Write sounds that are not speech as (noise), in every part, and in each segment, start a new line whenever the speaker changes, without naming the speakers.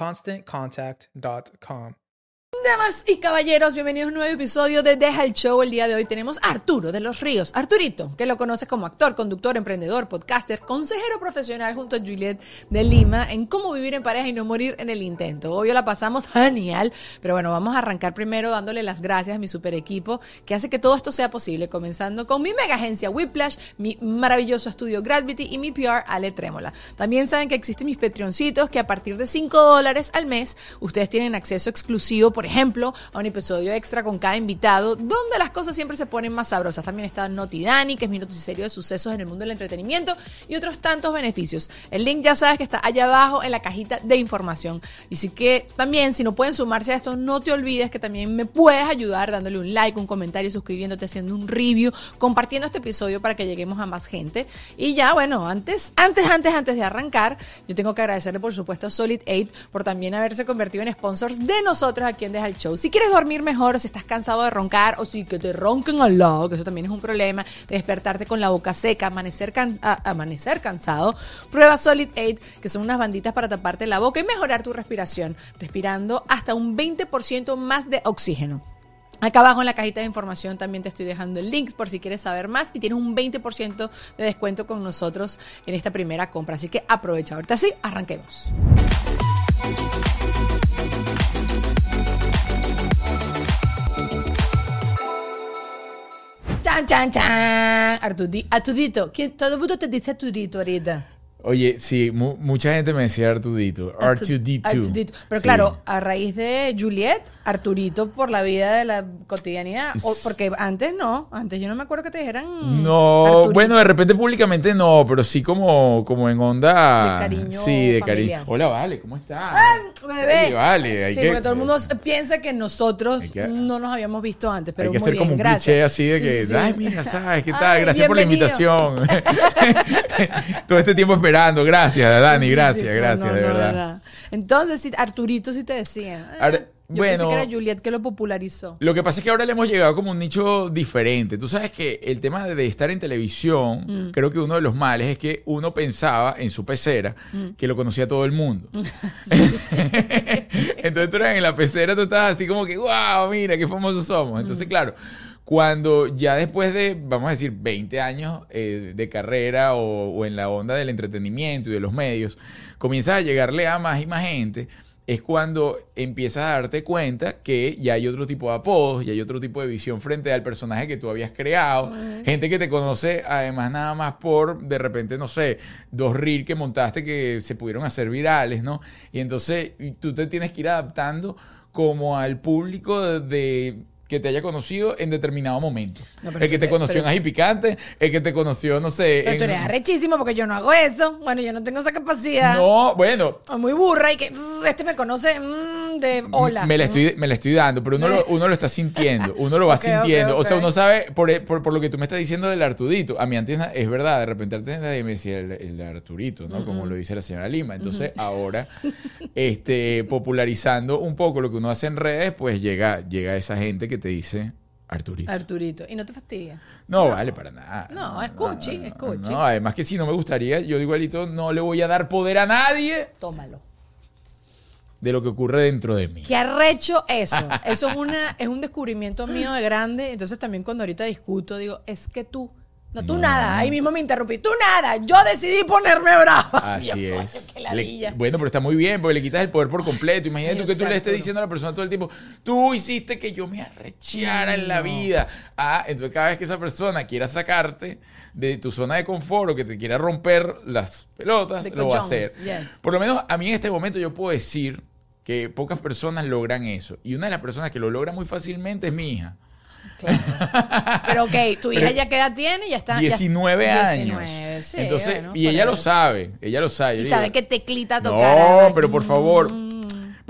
ConstantContact.com.
Damas y caballeros, bienvenidos a un nuevo episodio de Deja el Show. El día de hoy tenemos a Arturo de los Ríos. Arturito, que lo conoces como actor, conductor, emprendedor, podcaster, consejero profesional junto a Juliet de Lima en cómo vivir en pareja y no morir en el intento. Hoy la pasamos genial, pero bueno, vamos a arrancar primero dándole las gracias a mi super equipo que hace que todo esto sea posible, comenzando con mi mega agencia Whiplash, mi maravilloso estudio Gravity y mi PR Ale Trémola. También saben que existen mis Patreoncitos que a partir de 5 dólares al mes ustedes tienen acceso exclusivo, por ejemplo, a un episodio extra con cada invitado, donde las cosas siempre se ponen más sabrosas. También está Noti Dani, que es mi noticiero de sucesos en el mundo del entretenimiento, y otros tantos beneficios. El link ya sabes que está allá abajo en la cajita de información. Y sí que también, si no pueden sumarse a esto, no te olvides que también me puedes ayudar dándole un like, un comentario, suscribiéndote, haciendo un review, compartiendo este episodio para que lleguemos a más gente. Y ya, bueno, antes, antes, antes, antes de arrancar, yo tengo que agradecerle, por supuesto, a Solid 8 por también haberse convertido en sponsors de nosotros aquí en El Show. Si quieres dormir mejor, o si estás cansado de roncar, o si que te ronquen al lado, que eso también es un problema, de despertarte con la boca seca, amanecer, amanecer cansado, prueba Solid 8, que son unas banditas para taparte la boca y mejorar tu respiración, respirando hasta un 20% más de oxígeno. Acá abajo en la cajita de información también te estoy dejando el link por si quieres saber más y tienes un 20% de descuento con nosotros en esta primera compra. Así que aprovecha. Ahorita sí, arranquemos. Chan, chan, chan. Artudi Artudito. ¿Quién- Todo el mundo te dice Artudito ahorita.
Oye, sí, mu- mucha gente me decía Artudito. R2D2.
Artudito. Pero
Sí.
claro, a raíz de Juliet, Arturito por la vida de la cotidianidad. O- porque antes no, antes yo no me acuerdo que te dijeran.
No,
Arturito.
bueno, de repente públicamente no, pero sí como, como en onda.
De cariño
Sí, de
familiar.
cariño. Hola, Vale, ¿cómo estás?
Bebé.
Sí, vale, hay
sí,
que-
porque todo el mundo piensa que nosotros
que-
no nos habíamos visto antes, pero
Hay que
muy
hacer
bien,
como un
gracias.
cliché así de
Sí,
que, ay, mira, ¿sabes qué tal?
Ay,
gracias por la invitación. (laughs) (laughs) Todo este tiempo esperando. Gracias, Dani, gracias, gracias,
no,
de verdad.
Entonces, Arturito sí te decía. Yo pensé
bueno.
que era Juliet que lo popularizó.
Lo que pasa es que ahora le hemos llegado como un nicho diferente. Tú sabes que el tema de estar en televisión,
Mm.
creo que uno de los males es que uno pensaba en su pecera
Mm.
que lo conocía todo el mundo. (laughs) (laughs) Entonces tú eras en la pecera, tú estabas así como que, wow, mira, qué famosos somos.
Mm.
Entonces, claro, cuando ya después de, vamos a decir, 20 años eh, de carrera o, o en la onda del entretenimiento y de los medios, comienzas a llegarle a más y más gente. es cuando empiezas a darte cuenta que ya hay otro tipo de apodos, ya hay otro tipo de visión frente al personaje que tú habías creado. Gente que te conoce además nada más por, de repente, no sé, dos reels que montaste que se pudieron hacer virales, ¿no? Y entonces tú te tienes que ir adaptando como al público de, de que te haya conocido en determinado momento.
No,
el que
tú
te conoció
pero-
en Ají Picante, el que te conoció, no sé,
Pero tú
en-
eres arrechísimo porque yo no hago eso. Bueno, yo no tengo esa capacidad.
No, bueno,
Soy muy burra y que "Mm, este me conoce mm, de hola.
Me la, estoy, me la estoy dando, pero uno lo, uno lo está sintiendo, uno lo va (laughs) sintiendo. O sea, uno sabe, por, por, por lo que tú me estás diciendo del Artudito, a mí antes es verdad, de repente antes nadie me decía el, el Arturito, ¿no? Como lo dice la señora Lima. Entonces, ahora, (laughs) este, popularizando un poco lo que uno hace en redes, pues llega, llega esa gente que te dice Arturito.
Arturito. Y no te fastidia.
No, vale, para nada.
No, es cuchi, es cuchi.
No, además que si no me gustaría, yo igualito no le voy a dar poder a nadie
Tómalo.
de lo que ocurre dentro de mí.
Qué arrecho eso. Eso es una es un descubrimiento mío de grande. Entonces también cuando ahorita discuto digo, es que tú no, tú nada. Ahí mismo me interrumpí. Tú nada. Yo decidí ponerme brava. (laughs)
Así
coño,
es. Le- bueno, pero está muy bien, porque le quitas el poder por completo. Imagínate tú que tú le estés diciendo a la persona todo el tiempo, tú hiciste que yo me arrecheara en la vida. Ah, entonces cada vez que esa persona quiera sacarte de tu zona de confort o que te quiera romper las pelotas,
The
lo va a hacer.
yes.
Por lo menos a mí en este momento yo puedo decir que pocas personas logran eso. Y una de las personas que lo logra muy fácilmente es mi hija. (laughs)
Pero ok, tu hija
Pero-
ya qué edad tiene, ya está. ya-
19 años.
19, sí,
Entonces,
bueno,
y ella lo sabe, ella lo sabe.
Y sabe
digo,
qué teclita tocar.
no, pero por
mm.
favor.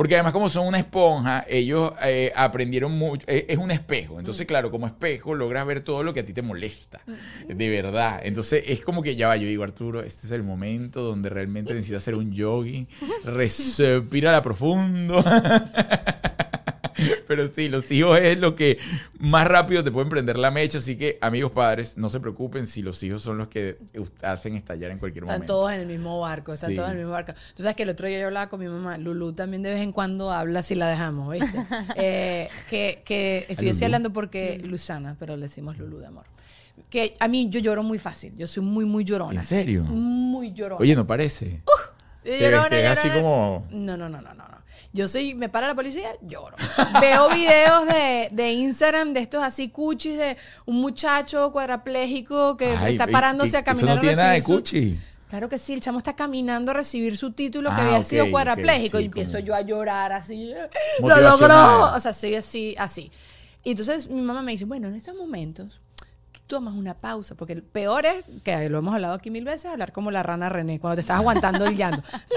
Porque además como son una esponja, ellos eh, aprendieron mucho. eh, es un espejo. Entonces, claro, como espejo logras ver todo lo que a ti te molesta. De verdad. Entonces es como que ya va. Yo digo, Arturo, este es el momento donde realmente necesitas hacer un yogi. (laughs) Respira la profundo. (laughs) Pero sí, los hijos es lo que más rápido te pueden prender la mecha. Así que, amigos padres, no se preocupen si los hijos son los que hacen estallar en cualquier
Están
momento.
todos en el mismo barco, están
Sí.
todos en el mismo barco. Tú sabes que el otro día yo hablaba con mi mamá, Lulu también de vez en cuando habla si la dejamos, ¿viste? (laughs) Eh, que, que
Lulú?
hablando porque Luisana, pero le decimos Lulu de amor. Que a mí yo lloro muy fácil, yo soy muy, muy llorona.
¿En serio?
Muy llorona.
Oye, no parece. Te
llorona,
ves- te ves así como-
no, no, no. no. Yo soy, me para la policía, lloro. Veo videos de, de Instagram de estos así cuchis de un muchacho cuadrapléjico que
Ay,
está parándose a caminar
Eso no tiene nada de cuchi.
Claro que sí, el chamo está caminando a recibir su título que
Ah,
había sido cuadrapléjico
sí,
y empiezo
como-
yo a llorar así. ¡Lo logró! O sea, soy así, así. Y entonces mi mamá me dice, bueno, en esos momentos tomas una pausa, porque el peor es, que lo hemos hablado aquí mil veces, hablar como la rana René, cuando te estás aguantando el llanto. (laughs)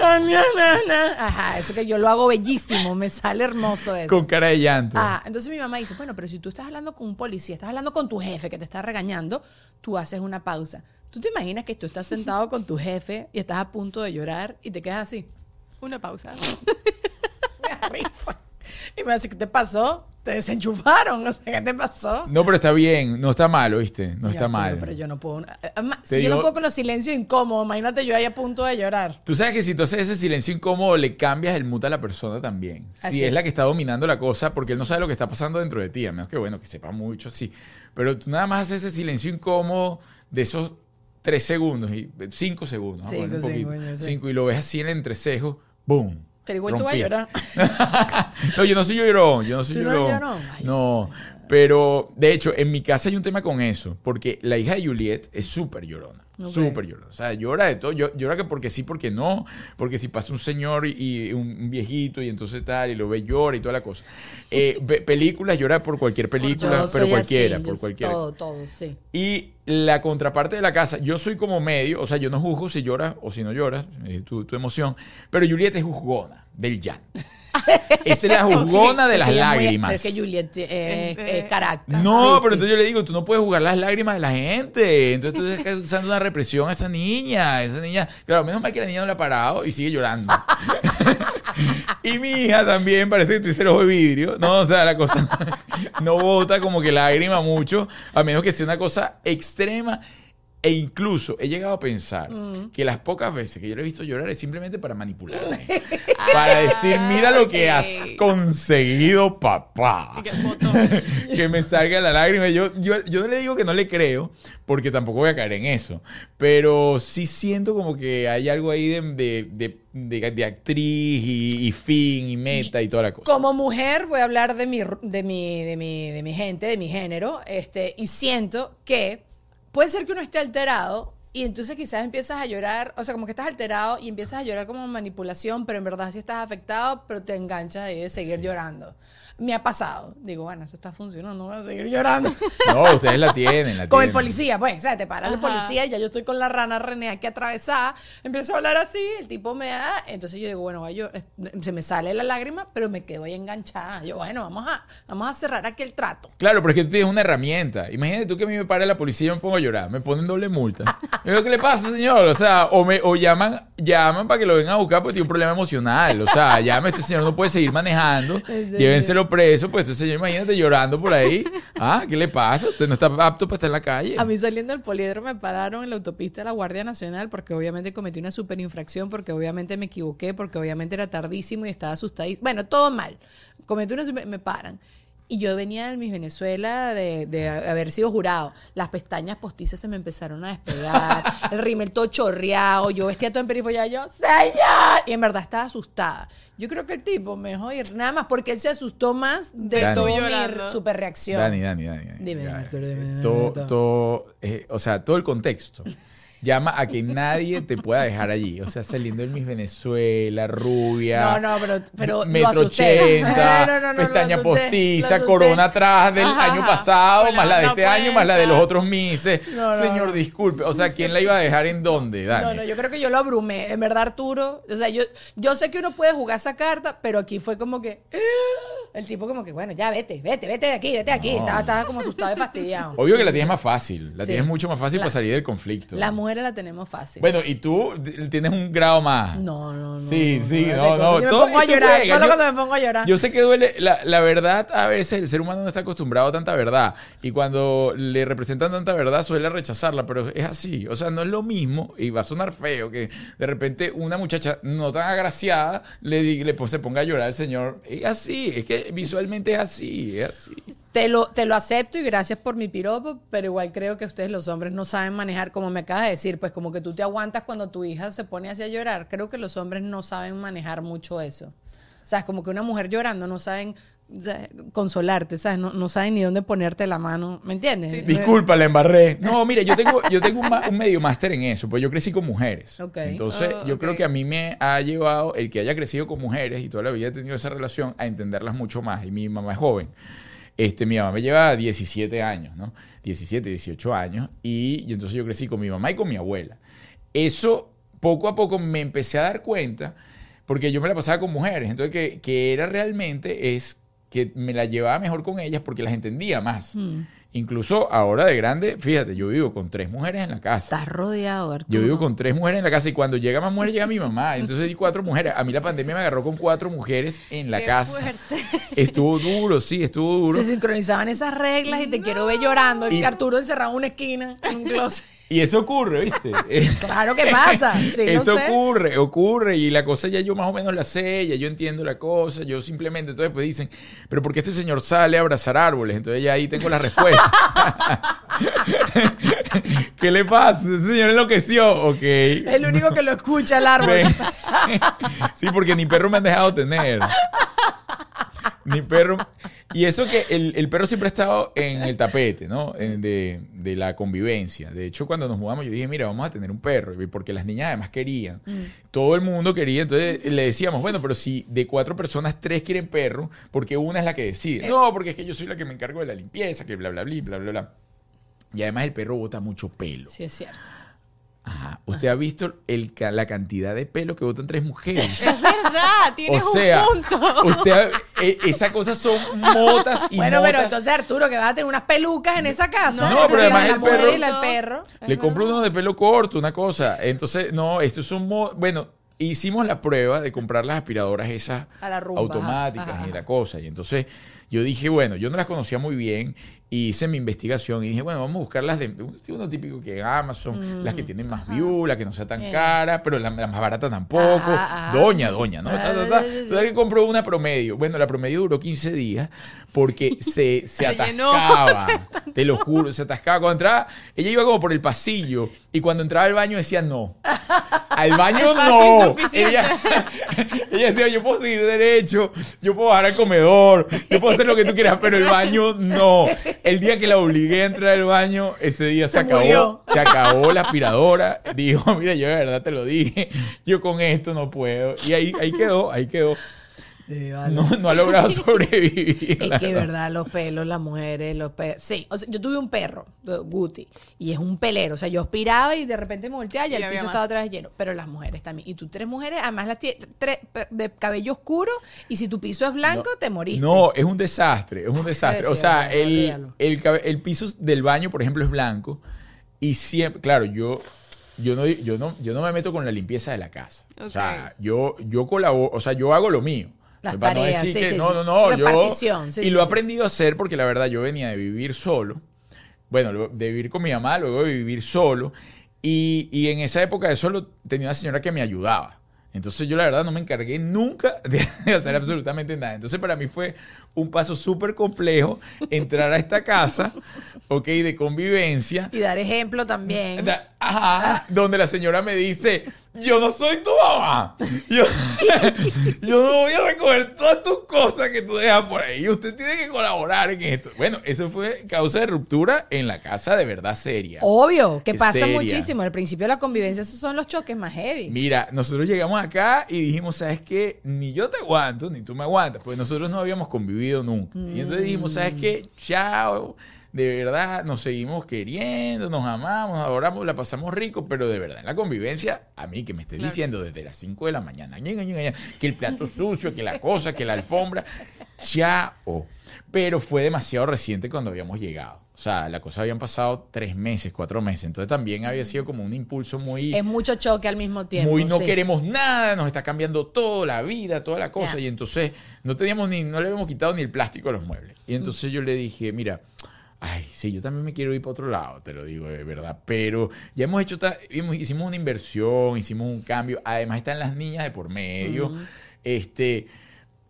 Ajá, eso que yo lo hago bellísimo, me sale hermoso eso.
Con cara de llanto.
Ah, entonces mi mamá dice, bueno, pero si tú estás hablando con un policía, estás hablando con tu jefe que te está regañando, tú haces una pausa. ¿Tú te imaginas que tú estás sentado con tu jefe y estás a punto de llorar y te quedas así? Una pausa. (laughs) me da risa. Y me dice, ¿qué te pasó? Te desenchufaron, (laughs) no sé qué te pasó.
No, pero está bien, no está mal, ¿oíste? No está mal.
Pero yo no puedo. Además,
Te
si yo no
digo-
puedo con los silencios incómodos, imagínate yo ahí a punto de llorar.
Tú sabes que si tú haces ese silencio incómodo, le cambias el mood a la persona también.
Así
si es la que está dominando la cosa, porque él no sabe lo que está pasando dentro de ti, a menos que, bueno, que sepa mucho, sí. Pero tú nada más haces ese silencio incómodo de esos tres segundos, y cinco segundos, a
Cinco,
un poquito.
cinco, sí.
Cinco, y lo ves así en el entrecejo, ¡boom!
Pero igual tú vas a llorar.
No, yo no soy llorón, yo no soy
¿Tú no
llorón.
llorón? Ay,
no, pero de hecho, en mi casa hay un tema con eso, porque la hija de Juliet es súper llorona.
Ok.
Súper llorona. O sea, llora de todo. Llo- Llora que porque sí, porque no. Porque si pasa un señor y, y un, viejito y entonces tal, y lo ve, llora y toda la cosa. Eh, (laughs) películas, llora por cualquier película,
Yo
pero cualquiera,
así,
por cualquiera.
Todo, todo, sí.
Y la contraparte de la casa, yo soy como medio, o sea, yo no juzgo si lloras o si no lloras, es tu, tu emoción, pero Juliet es juzgona del llanto. (laughs) (laughs) Esa es la juzgona de
Es
las
es muy-
lágrimas.
pero es que Juliet eh,
Eh,
eh, carácter.
No,
Sí,
pero
sí.
entonces yo le digo, tú no puedes jugar las lágrimas de la gente. Entonces tú estás usando una represión a esa niña. Esa niña, claro, menos mal que la niña no la ha parado y sigue llorando. (laughs) y mi hija también parece que te el ojo de vidrio. No, o sea, la cosa (laughs) no bota como que lágrima mucho, a menos que sea una cosa extrema. E incluso he llegado a pensar
Mm.
que las pocas veces que yo le he visto llorar es simplemente para manipularme. (laughs) para decir, mira lo que has conseguido, papá. (laughs)
Que
me salga la lágrima. Yo, yo, yo no le digo que no le creo, porque tampoco voy a caer en eso. Pero sí siento como que hay algo ahí de, de, de- de- de actriz y, y fin y meta y toda la cosa.
Como mujer voy a hablar de mi, de mi, de mi, de mi gente, de mi género, este, y siento que puede ser que uno esté alterado y entonces quizás empiezas a llorar, o sea, como que estás alterado y empiezas a llorar como manipulación, pero en verdad sí estás afectado, pero te enganchas de seguir llorando. Me ha pasado. Digo, bueno, eso está funcionando, voy a seguir llorando. (laughs)
No, ustedes la tienen, la (laughs)
Con el policía, pues, o sea, te para el policía y ya yo estoy con la rana René aquí atravesada, empiezo a hablar así, el tipo me da, entonces yo digo, bueno, vaya, yo, es- se me sale la lágrima, pero me quedo ahí enganchada. Yo, bueno, vamos a, vamos a cerrar aquí el trato.
Claro, pero es que tú tienes una herramienta. Imagínate tú que a mí me para la policía y yo me pongo a llorar. Me ponen doble multa. (laughs) Y digo, ¿qué le pasa, señor? O sea, o, me, o llaman, llaman para que lo vengan a buscar porque tiene un problema emocional. O sea, llame, este señor no puede seguir manejando. Llévenselo preso. Pues este señor, imagínate llorando por ahí. Ah, ¿qué le pasa? Usted no está apto para estar en la calle.
A mí saliendo del poliedro me pararon en la autopista de la Guardia Nacional porque obviamente cometí una super infracción, porque obviamente me equivoqué, porque obviamente era tardísimo y estaba asustadísimo. Bueno, todo mal. Cometí una super- me paran. Y yo venía de mis Venezuela de, de haber sido jurado. Las pestañas postizas se me empezaron a despegar. el rímel todo chorreado. Yo vestía todo en perifollado. Yo, ¡Señor! Y en verdad estaba asustada. Yo creo que el tipo me dejó ir nada más porque él se asustó más de
Dani.
toda mi super reacción.
Dani, Dani, Dani. Dani.
Dime,
Ya,
Arturo, dime, dime,
todo,
dime,
todo, eh, o sea, todo el contexto llama a que nadie te pueda dejar allí. O sea, saliendo de Miss Venezuela, rubia.
No, no, pero,
metro ochenta, (laughs)
No, no, no,
pestaña postiza, corona atrás del
Ajá,
año pasado,
la
más la de este año, más la de los otros
no,
Señor, disculpe. O sea, ¿quién la iba a dejar en dónde, Dani?
No, no, yo creo que yo lo abrumé. En verdad, Arturo. O sea, yo, yo sé que uno puede jugar esa carta, pero aquí fue como que. El tipo, como que, bueno, ya vete, vete, vete de aquí, vete de aquí. Estaba, estaba como asustado y fastidiado.
Obvio que la tienes más fácil. La
Sí.
tienes mucho más fácil
La-
para salir del conflicto.
Las mujeres la tenemos fácil.
Bueno, y tú tienes un grado más.
no, no, no.
Sí, sí, no, no,
Yo me pongo a llorar.
juega.
Solo
Yo-
cuando me pongo a llorar.
Yo sé que duele, la, la verdad, a veces el ser humano no está acostumbrado a tanta verdad. Y cuando le representan tanta verdad, suele rechazarla, pero es así. O sea, no es lo mismo, y va a sonar feo, que de repente una muchacha no tan agraciada le, le pues, se ponga a llorar al señor. Es así, es que visualmente es así, es así.
Te lo, te lo acepto y gracias por mi piropo, pero igual creo que ustedes los hombres no saben manejar, como me acabas de decir, pues como que tú te aguantas cuando tu hija se pone así a llorar. Creo que los hombres no saben manejar mucho eso. O sea, es como que una mujer llorando no saben consolarte, ¿sabes? No, no saben ni dónde ponerte la mano, ¿me entiendes?
Sí.
Disculpa, la embarré. No, mire, yo tengo, yo tengo un, medio máster en eso, pues yo crecí con mujeres. Entonces,
Ah,
yo creo que a mí me ha llevado el que haya crecido con mujeres y toda la vida he tenido esa relación a entenderlas mucho más. Y mi mamá es joven. Este, mi mamá me lleva 17 años, ¿no? 17, 18 años. Y, y entonces yo crecí con mi mamá y con mi abuela. Eso, poco a poco me empecé a dar cuenta, porque yo me la pasaba con mujeres. Entonces, que, que era realmente es que me la llevaba mejor con ellas porque las entendía más.
Mm.
Incluso ahora de grande, fíjate, yo vivo con tres mujeres en la casa.
Estás rodeado, Arturo.
Yo vivo con tres mujeres en la casa y cuando llega más mujeres llega mi mamá. Entonces hay cuatro mujeres. A mí la pandemia me agarró con cuatro mujeres en la
Qué
casa.
fuerte.
Estuvo duro, sí, estuvo duro.
Se sincronizaban esas reglas y te quiero ver llorando. Y- Arturo encerrado en una esquina, en un closet.
Y eso ocurre, ¿viste? (laughs)
Claro que pasa. Sí, no
Eso
sé.
ocurre, ocurre. Y la cosa ya yo más o menos la sé, ya yo entiendo la cosa. Yo simplemente, entonces pues dicen, pero ¿por qué este señor sale a abrazar árboles? Entonces ya ahí tengo la respuesta. (laughs) ¿Qué le pasa? Ese señor enloqueció. Ok.
El único que lo escucha el árbol. (laughs)
Sí, porque ni perro me han dejado tener. Ni perro. Y eso que el, el perro siempre ha estado en el tapete, ¿no? En- De, de la convivencia. De hecho, cuando nos mudamos, yo dije, mira, vamos a tener un perro. Porque las niñas además querían. Todo el mundo quería. Entonces le decíamos, bueno, pero si de cuatro personas, tres quieren perro, porque una es la que decide. No, porque es que yo soy la que me encargo de la limpieza, que bla, bla, bla, bla, bla, bla. Y además el perro bota mucho pelo.
Sí, es cierto.
Ajá. Usted ha visto el, la cantidad de pelo que botan tres mujeres.
Es verdad, tienes
O sea,
un punto.
usted, ha- e- esa cosa son motas y
bueno, pero entonces Arturo, que vas a tener unas pelucas en esa casa.
No, pero
La-
además el perro-
el perro.
Le compro uno de pelo corto, una cosa. Entonces, no, estos son... mo- Bueno, hicimos la prueba de comprar las aspiradoras esas
A la rumba,
automáticas
ajá,
y la cosa. Y entonces yo dije, bueno, yo no las conocía muy bien Y hice mi investigación y dije, bueno, vamos a buscar las de uno típico que en Amazon, las que tienen más view, la que no sea tan
Eh.
cara, pero la, la más barata tampoco.
Ajá, ajá.
Doña, doña, ¿no? Ta, ta, ta.
Ah.
Entonces alguien compró una promedio. Bueno, la promedio duró 15 días porque (laughs) se, se
llenó.
atascaba. (laughs) Te lo juro, se atascaba. Cuando entraba, ella iba como por el pasillo y cuando entraba al baño decía no. Al baño (laughs) no. Ella, ella decía, yo puedo seguir derecho, yo puedo bajar al comedor, yo puedo hacer lo que tú quieras, pero el baño no. El día que la obligué a entrar al baño, ese día se,
Se
acabó.
murió.
Se acabó la aspiradora. Dijo, mira, yo de verdad te lo dije, yo con esto no puedo. Y ahí, ahí quedó, ahí quedó. No, no ha logrado (laughs) sobrevivir.
Es que,
verdad.
verdad, los pelos, las mujeres, los perros. Sí, o sea, yo tuve un perro, Guti, y es un pelero. O sea, yo aspiraba y de repente me volteaba y
Y
el piso
más.
estaba otra vez lleno. Pero las mujeres también. Y tú tres mujeres, además las tienes tres de cabello oscuro, y si tu piso es blanco, te moriste.
No, es un desastre, es un (laughs) desastre. O sea, el, el, el piso del baño, por ejemplo, es blanco. Y siempre, claro, yo, yo, no, yo, no, yo no me meto con la limpieza de la casa. O sea, yo, yo colaboro, o sea, yo hago lo mío.
Las
Para no
tareas,
decir
sí,
que
sí,
no, no, no, yo.
Repartición, sí,
y lo he aprendido a hacer porque la verdad yo venía de vivir solo. Bueno, de vivir con mi mamá, luego de vivir solo. Y, y en esa época de solo tenía una señora que me ayudaba. Entonces yo la verdad no me encargué nunca (laughs) de, de hacer absolutamente nada. Entonces para mí fue un paso súper complejo entrar a esta casa, ok, de convivencia.
Y dar ejemplo también.
Da- Ajá, donde la señora me dice, yo no soy tu mamá. Yo, (laughs) yo no voy a recoger todas tus cosas que tú dejas por ahí. Usted tiene que colaborar en esto. Bueno, eso fue causa de ruptura en la casa de verdad seria.
Obvio, que pasa
Seria.
muchísimo. Al principio de la convivencia, esos son los choques más heavy.
Mira, nosotros llegamos acá y dijimos, ¿sabes qué? Ni yo te aguanto, ni tú me aguantas, pues nosotros no habíamos convivido nunca. Y entonces dijimos, ¿sabes qué? Chao, de verdad, nos seguimos queriendo, nos amamos, adoramos, la pasamos rico, pero de verdad, en la convivencia, a mí que me estés diciendo desde las 5 de la mañana, ña, ña, ña, ña, que el plato sucio, que la cosa, que la alfombra, chao. Pero fue demasiado reciente cuando habíamos llegado. O sea, la cosa habían pasado tres meses, cuatro meses. Entonces también había sido como un impulso muy
Es mucho choque al mismo tiempo.
muy no
sí.
queremos nada, nos está cambiando todo, la vida, toda la cosa. Y entonces no teníamos ni, no le habíamos quitado ni el plástico a los muebles. Y entonces yo le dije, mira, ay, sí, yo también me quiero ir para otro lado, te lo digo de verdad. Pero ya hemos hecho, hicimos una inversión, hicimos un cambio. Además están las niñas de por medio. Este.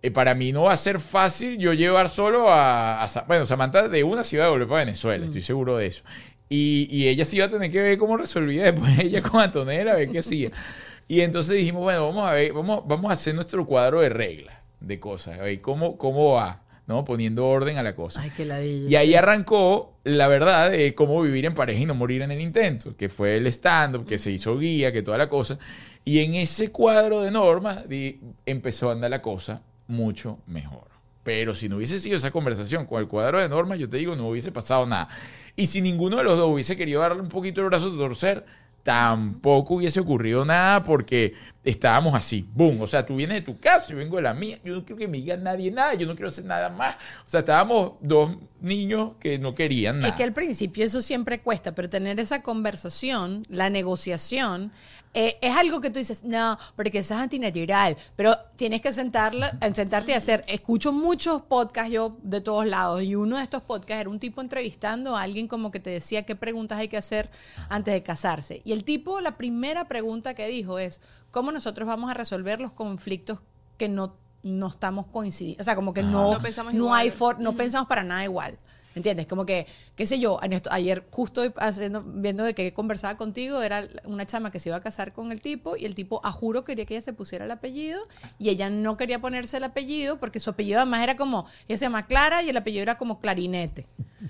eh, para mí no va a ser fácil yo llevar solo a, a Bueno, Samantha de una se iba a volver para Venezuela, estoy seguro de eso. Y, y ella sí iba a tener que ver cómo resolvía después (laughs) ella con Antonella, a ver qué hacía. Y entonces dijimos, bueno, vamos a ver, vamos, vamos a hacer nuestro cuadro de reglas, de cosas, a ver cómo, cómo va, ¿no? Poniendo orden a la cosa.
Ay, qué ladilla.
Y ahí arrancó la verdad de cómo vivir en pareja y no morir en el intento, que fue el stand-up, que se hizo guía, que toda la cosa. Y en ese cuadro de normas di- empezó a andar la cosa mucho mejor. Pero si no hubiese sido esa conversación con el cuadro de normas, yo te digo, no hubiese pasado nada. Y si ninguno de los dos hubiese querido darle un poquito el brazo a torcer, tampoco hubiese ocurrido nada porque estábamos así, boom. O sea, tú vienes de tu casa, yo vengo de la mía, yo no quiero que me diga nadie nada, yo no quiero hacer nada más. O sea, estábamos dos niños que no querían nada.
Es que al principio eso siempre cuesta, pero tener esa conversación, la negociación, eh, es algo que tú dices, no, porque eso es antinatural, pero tienes que sentarla, eh, sentarte y hacer. Escucho muchos podcasts yo de todos lados y uno de estos podcasts era un tipo entrevistando a alguien como que te decía qué preguntas hay que hacer antes de casarse. Y el tipo, la primera pregunta que dijo es, ¿cómo nosotros vamos a resolver los conflictos que no, no estamos coincidiendo? O sea, como que no,
No pensamos
no
igual.
hay for- no pensamos para nada igual. ¿Entiendes? Como que, qué sé yo, en esto- ayer justo haciendo, viendo de que conversaba contigo, era una chama que se iba a casar con el tipo y el tipo a juro quería que ella se pusiera el apellido y ella no quería ponerse el apellido porque su apellido además era como, ella se llama Clara y el apellido era como clarinete.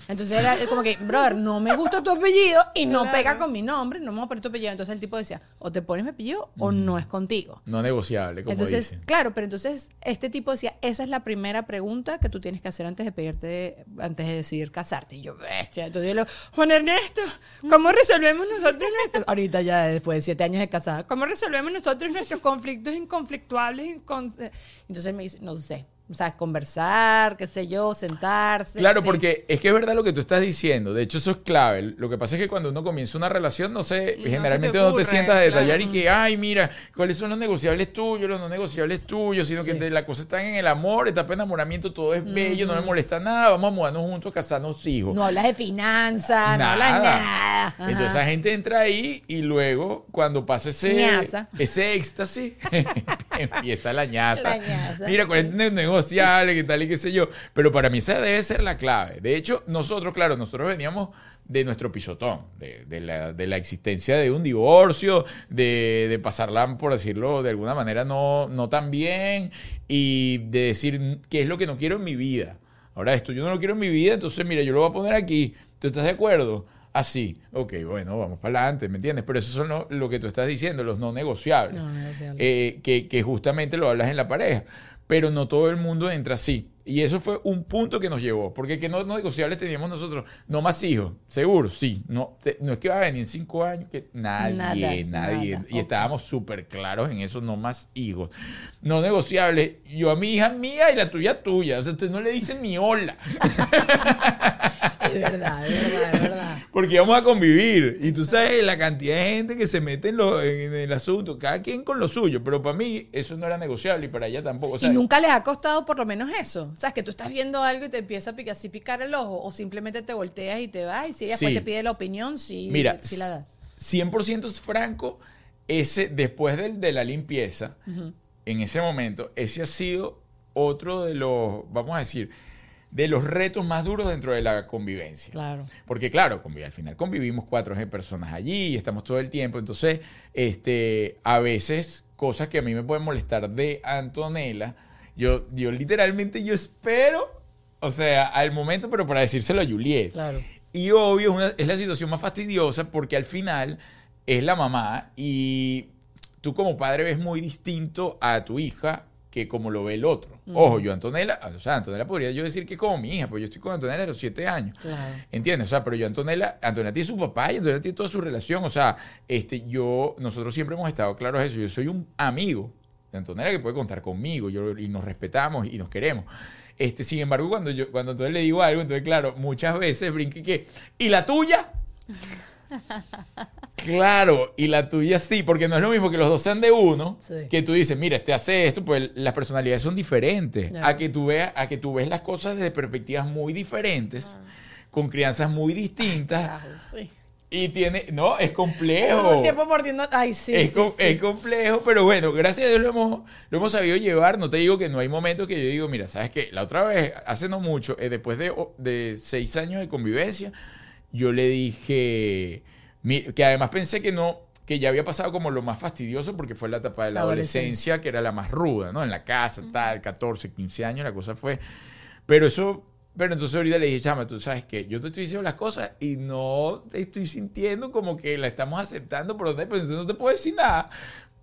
Entonces era como que, brother, no me gusta tu apellido y no
Claro.
pega con mi nombre, no me voy a poner tu apellido. Entonces el tipo decía, o te pones mi apellido o no es contigo.
No negociable, como
Entonces,
dicen.
claro, pero entonces este tipo decía, esa es la primera pregunta que tú tienes que hacer antes de pedirte, antes de decidir casarte. Y yo, bestia. Entonces yo le Juan Ernesto, ¿cómo resolvemos nosotros (laughs) nuestros... Ahorita ya después de siete años de casada, ¿cómo resolvemos nosotros nuestros conflictos inconflictuables? incon- Entonces me dice, no sé. O sea, conversar, qué sé yo, sentarse.
Claro,
sí.
porque es que es verdad lo que tú estás diciendo. De hecho, eso es clave. Lo que pasa es que cuando uno comienza una relación, no sé,
no
generalmente
te
no te sientas a detallar
claro.
y que, ay, mira, cuáles son los negociables tuyos, los no negociables tuyos, sino que
Sí.
la cosa está en el amor, etapa de enamoramiento, todo es bello, no me molesta nada, vamos a mudarnos juntos, casarnos hijos.
No hablas de finanzas, no hablas nada. Ajá.
Entonces esa gente entra ahí y luego cuando pasa ese,
Ñaza.
ese éxtasis, (laughs) (laughs) empieza la ñaza.
La ñaza.
Mira, cuál es tu negociable, tal y qué sé yo. Pero para mí esa debe ser la clave. De hecho, nosotros, claro, nosotros veníamos de nuestro pisotón, de, de la, de la existencia de un divorcio, de, de pasarla, por decirlo de alguna manera, no, no tan bien y de decir qué es lo que no quiero en mi vida. Ahora esto yo no lo quiero en mi vida, entonces mira, yo lo voy a poner aquí. ¿Tú estás de acuerdo? Así. Ok, bueno, vamos para adelante, ¿me entiendes? Pero eso son lo, lo que tú estás diciendo, los no negociables.
No negociables.
Eh, que, que justamente lo hablas en la pareja. Pero no todo el mundo entra así. Y eso fue un punto que nos llevó. Porque que no, no negociables teníamos nosotros. No más hijos. Seguro, sí. No, te- no es que va a venir en cinco años. que Nadie,
Nada,
nadie.
nada.
Y estábamos súper claros en eso. No más hijos. No negociables. Yo a mi hija mía y la tuya tuya. O sea, ustedes no le dicen ni hola. (laughs)
Es verdad, es verdad, es verdad. (laughs)
Porque vamos a convivir. Y tú sabes la cantidad de gente que se mete en, lo- en el asunto. Cada quien con lo suyo. Pero para mí eso no era negociable y para ella tampoco.
Y nunca les ha costado por lo menos eso. O sea, que tú estás viendo algo y te empieza a picar, así picar el ojo, o simplemente te volteas y te vas, y si ella después te pide la opinión, sí,
Mira,
sí la das.
100% es franco, ese después del, de la limpieza, en ese momento, ese ha sido otro de los, vamos a decir, de los retos más duros dentro de la convivencia.
Claro.
Porque claro, al final convivimos cuatro personas allí y estamos todo el tiempo. Entonces, este, a veces cosas que a mí me pueden molestar de Antonella, yo, yo literalmente yo espero, o sea, al momento, pero para decírselo a Juliet.
Claro.
Y obvio, es, una- es la situación más fastidiosa porque al final es la mamá y tú como padre ves muy distinto a tu hija que como lo ve el otro. Ojo, yo Antonella, o sea, Antonella podría yo decir que es como mi hija, porque yo estoy con Antonella a los siete años.
Claro.
¿Entiendes? O sea, pero yo Antonella, Antonella tiene su papá y Antonella tiene toda su relación. O sea, este, yo, nosotros siempre hemos estado claros de eso. Yo soy un amigo de Antonella que puede contar conmigo yo, y nos respetamos y nos queremos. Este, sin embargo, cuando yo, cuando entonces le digo algo, entonces, claro, muchas veces brinque que, ¿y la tuya? (laughs) (laughs) Claro, y la tuya sí, porque no es lo mismo que los dos sean de uno,
Sí.
que tú dices, mira, este hace esto, pues las personalidades son diferentes. A que tú veas, a que tú ves las cosas desde perspectivas muy diferentes, con crianzas muy distintas,
sí.
y tiene, no, es complejo.
Todo el tiempo mordiendo. Ay, sí.
es,
sí,
com-
sí.
es complejo, pero bueno, gracias a Dios lo hemos, lo hemos sabido llevar. No te digo que no hay momentos que yo digo, mira, ¿sabes qué? La otra vez, hace no mucho, eh, después de, de seis años de convivencia, yo le dije, que además pensé que no, que ya había pasado como lo más fastidioso porque fue la etapa de la, adolescencia,
adolescencia.
que era la más ruda, ¿no? En la casa, tal, 14, 15 años, la cosa fue... Pero eso, pero entonces ahorita le dije, chama, tú sabes que yo te estoy diciendo las cosas y no te estoy sintiendo como que la estamos aceptando por donde, pues entonces no te puedo decir nada.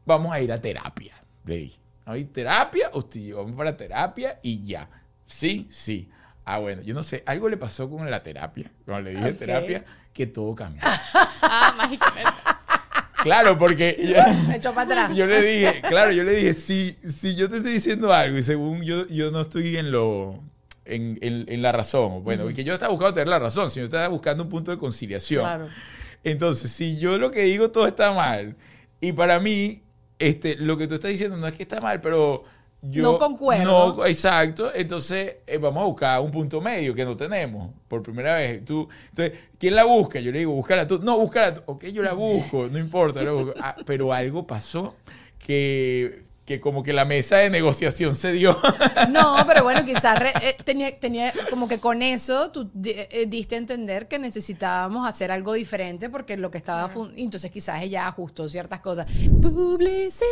Vamos a ir a terapia. Le dije, ¿a ir terapia? Yo vamos para terapia y ya. Sí, sí. Ah, bueno, yo no sé, algo le pasó con la terapia. Cuando le dije terapia, que todo cambió. (laughs)
Ah, mágicamente.
Claro, porque (laughs)
Me echó para atrás.
yo le dije, claro, yo le dije, si, si yo te estoy diciendo algo y según yo, yo no estoy en lo en, en- en la razón, bueno, que yo estaba buscando tener la razón, sino estaba buscando un punto de conciliación.
Claro.
Entonces, si yo lo que digo todo está mal, y para mí, este, lo que tú estás diciendo no es que está mal, pero yo
No concuerdo.
no- exacto. Entonces, eh, vamos a buscar un punto medio que no tenemos por primera vez. Tú, entonces, ¿quién la busca? Yo le digo, búscala tú. No, búscala tú. Ok, yo la busco, no importa. la busco. Ah, pero algo pasó que, que como que la mesa de negociación se dio. (laughs)
No, pero bueno, quizás re- eh, tenía, tenía como que con eso tú eh, diste a entender que necesitábamos hacer algo diferente porque lo que estaba... fun- Entonces quizás ella ajustó ciertas cosas. Publicidad.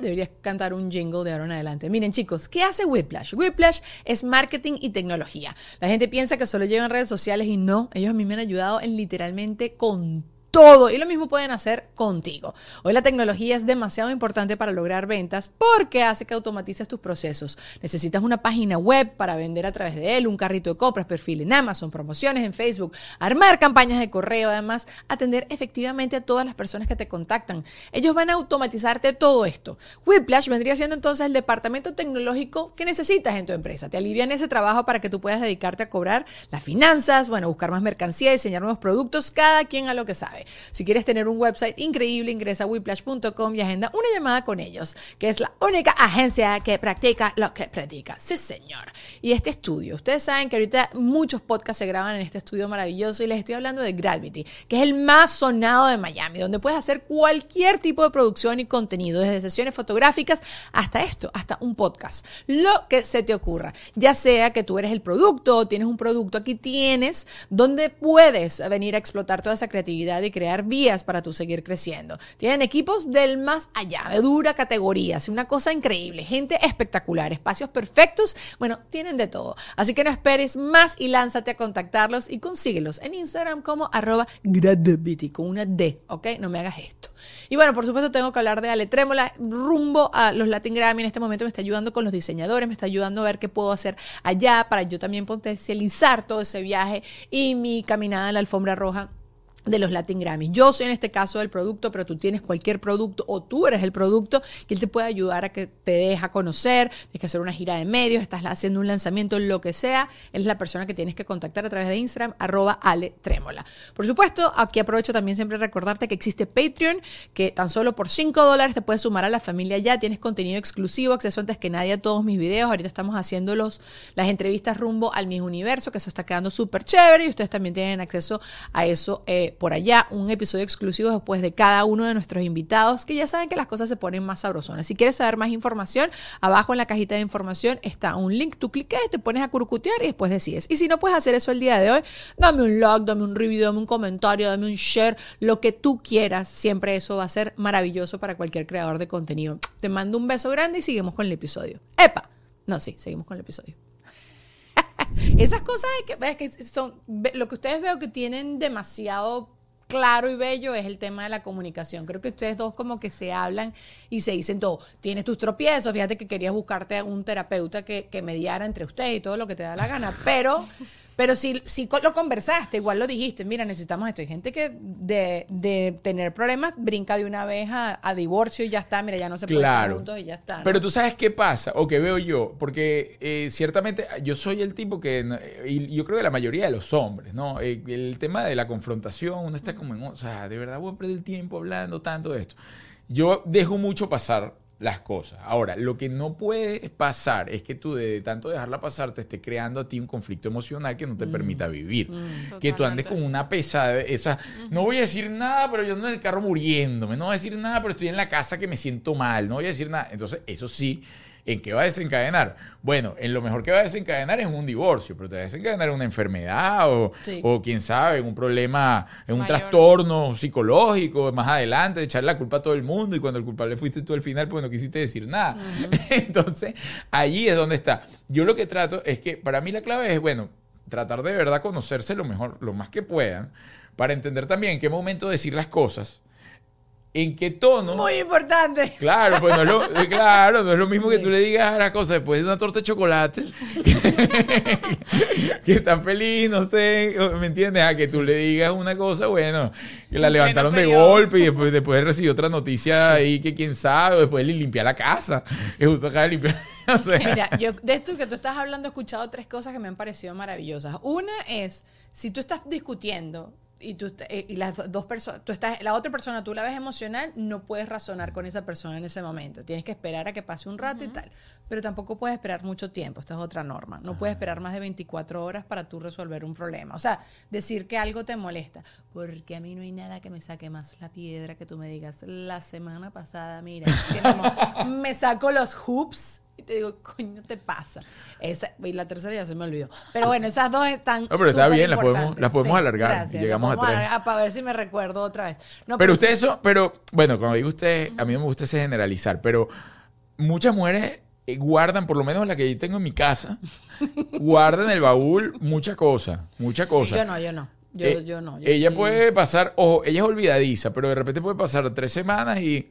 Deberías cantar un jingle de ahora en adelante. Miren chicos, ¿qué hace Whiplash? Whiplash es marketing y tecnología. La gente piensa que solo llevan redes sociales y no, ellos a mí me han ayudado en literalmente con todo. Y lo mismo pueden hacer contigo. Hoy la tecnología es demasiado importante para lograr ventas porque hace que automatices tus procesos. Necesitas una página web para vender a través de él, un carrito de compras, perfil en Amazon, promociones en Facebook, armar campañas de correo, además atender efectivamente a todas las personas que te contactan. Ellos van a automatizarte todo esto. Whiplash vendría siendo entonces el departamento tecnológico que necesitas en tu empresa. Te alivian ese trabajo para que tú puedas dedicarte a cobrar las finanzas, bueno, buscar más mercancía, diseñar nuevos productos, cada quien a lo que Si quieres tener un website increíble, ingresa a whiplash.com y agenda una llamada con ellos, que es la única agencia que practica lo que predica. Sí, señor. Y este estudio, ustedes saben que ahorita muchos podcasts se graban en este estudio maravilloso y les estoy hablando de Gravity, que es el más sonado de Miami, donde puedes hacer cualquier tipo de producción y contenido, desde sesiones fotográficas hasta esto, hasta un podcast. Lo que se te ocurra, ya sea que tú eres el producto o tienes un producto, aquí tienes donde puedes venir a explotar toda esa creatividad crear vías para tú seguir creciendo. Tienen equipos del más allá, de dura categoría, es una cosa increíble, gente espectacular, espacios perfectos, bueno, tienen de todo. Así que no esperes más y lánzate a contactarlos y consíguelos en Instagram como arroba gradabity, con una D, ¿ok? No me hagas esto. Y bueno, por supuesto tengo que hablar de Ale Trémola, rumbo a los Latin Grammy en este momento me está ayudando con los diseñadores, me está ayudando a ver qué puedo hacer allá para yo también potencializar todo ese viaje y mi caminada en la alfombra roja de los Latin Grammys. Yo soy en este caso el producto, pero tú tienes cualquier producto o tú eres el producto que él te puede ayudar a que te deja conocer, tienes que hacer una gira de medios, estás haciendo un lanzamiento, lo que sea, él es la persona que tienes que contactar a través de Instagram, arroba Ale. Por supuesto, aquí aprovecho también siempre recordarte que existe Patreon, que tan solo por 5 dólares te puedes sumar a la familia ya, tienes contenido exclusivo, acceso antes que nadie a todos mis videos, ahorita estamos haciendo los, las entrevistas rumbo al mismo universo, que eso está quedando súper chévere y ustedes también tienen acceso a eso. Eh, por allá, un episodio exclusivo después de cada uno de nuestros invitados, que ya saben que las cosas se ponen más sabrosonas. Si quieres saber más información, abajo en la cajita de información está un link, tú cliques, te pones a curcutear y después decides. Y si no puedes hacer eso el día de hoy, dame un like, dame un review, dame un comentario, dame un share, lo que tú quieras. Siempre eso va a ser maravilloso para cualquier creador de contenido. Te mando un beso grande y seguimos con el episodio. ¡Epa! No, sí, seguimos con el episodio. (laughs) Esas cosas que, que son lo que ustedes veo que tienen demasiado claro y bello es el tema de la comunicación. Creo que ustedes dos como que se hablan y se dicen todo. Tienes tus tropiezos, fíjate que querías buscarte a un terapeuta que, que mediara entre ustedes y todo lo que te da la gana, pero pero si, si lo conversaste, igual lo dijiste, mira, necesitamos esto. Hay gente que de, de tener problemas brinca de una vez a, a, divorcio y ya está, mira, ya no se puede estar juntos y ya está. ¿no?
Pero tú sabes qué pasa, o que veo yo, porque eh, ciertamente yo soy el tipo que, y yo creo que la mayoría de los hombres, ¿no? El, el tema de la confrontación, uno está como en, o sea, de verdad voy a perder el tiempo hablando tanto de esto. Yo dejo mucho pasar las cosas. Ahora, lo que no puede pasar es que tú de tanto dejarla pasar te esté creando a ti un conflicto emocional que no te mm. permita vivir. Mm. Que tú andes con una pesada, esa, uh -huh. no voy a decir nada, pero yo ando en el carro muriéndome, no voy a decir nada, pero estoy en la casa que me siento mal, no voy a decir nada. Entonces, eso sí, ¿en qué va a desencadenar? Bueno, en lo mejor que va a desencadenar es un divorcio, pero te va a desencadenar una enfermedad o, sí. o quién sabe, un problema, un Mayor. trastorno psicológico más adelante, de echar la culpa a todo el mundo y cuando el culpable fuiste tú al final, pues no quisiste decir nada. Uh (laughs) -huh. Entonces, allí es donde está. Yo lo que trato es que para mí la clave es, bueno, tratar de verdad conocerse lo mejor, lo más que puedan, para entender también en qué momento decir las cosas en qué tono.
Muy importante.
Claro, pues no es lo, (laughs) eh, claro, no es lo mismo que tú le digas a la cosa después de una torta de chocolate. (laughs) que están feliz, no sé, ¿me entiendes? A que tú le digas una cosa, bueno, que la levantaron de golpe y después, después recibió otra noticia sí. ahí que quién sabe, después le limpia la casa. Que justo acaba de limpiar. (laughs)
O sea. Mira, yo de esto que tú estás hablando he escuchado tres cosas que me han parecido maravillosas. Una es, si tú estás discutiendo y, tú, eh, y las dos personas, tú estás, la otra persona tú la ves emocional, no puedes razonar con esa persona en ese momento. Tienes que esperar a que pase un rato uh -huh. y tal. Pero tampoco puedes esperar mucho tiempo. Esta es otra norma. No uh -huh. puedes esperar más de 24 horas para tú resolver un problema. O sea, decir que algo te molesta. Porque a mí no hay nada que me saque más la piedra que tú me digas. La semana pasada, mira, que me, (laughs) me saco los hoops y te digo, (laughs) coño, te pasa. Esa, y la tercera ya se me olvidó. Pero bueno, esas dos están.
No, pero está bien, las podemos, las podemos sí, alargar. Gracias, llegamos a tres.
A, para ver si me recuerdo otra vez.
No, pero, pero usted eso, pero bueno, cuando digo usted, a mí no me gusta ese generalizar, pero muchas mujeres eh, guardan, por lo menos la que yo tengo en mi casa, (laughs) guardan en el baúl mucha cosa, mucha cosa.
Yo no, yo no. Yo,
Eh,
yo no. yo
ella
sí.
puede pasar, ojo, ella es olvidadiza, pero de repente puede pasar tres semanas y...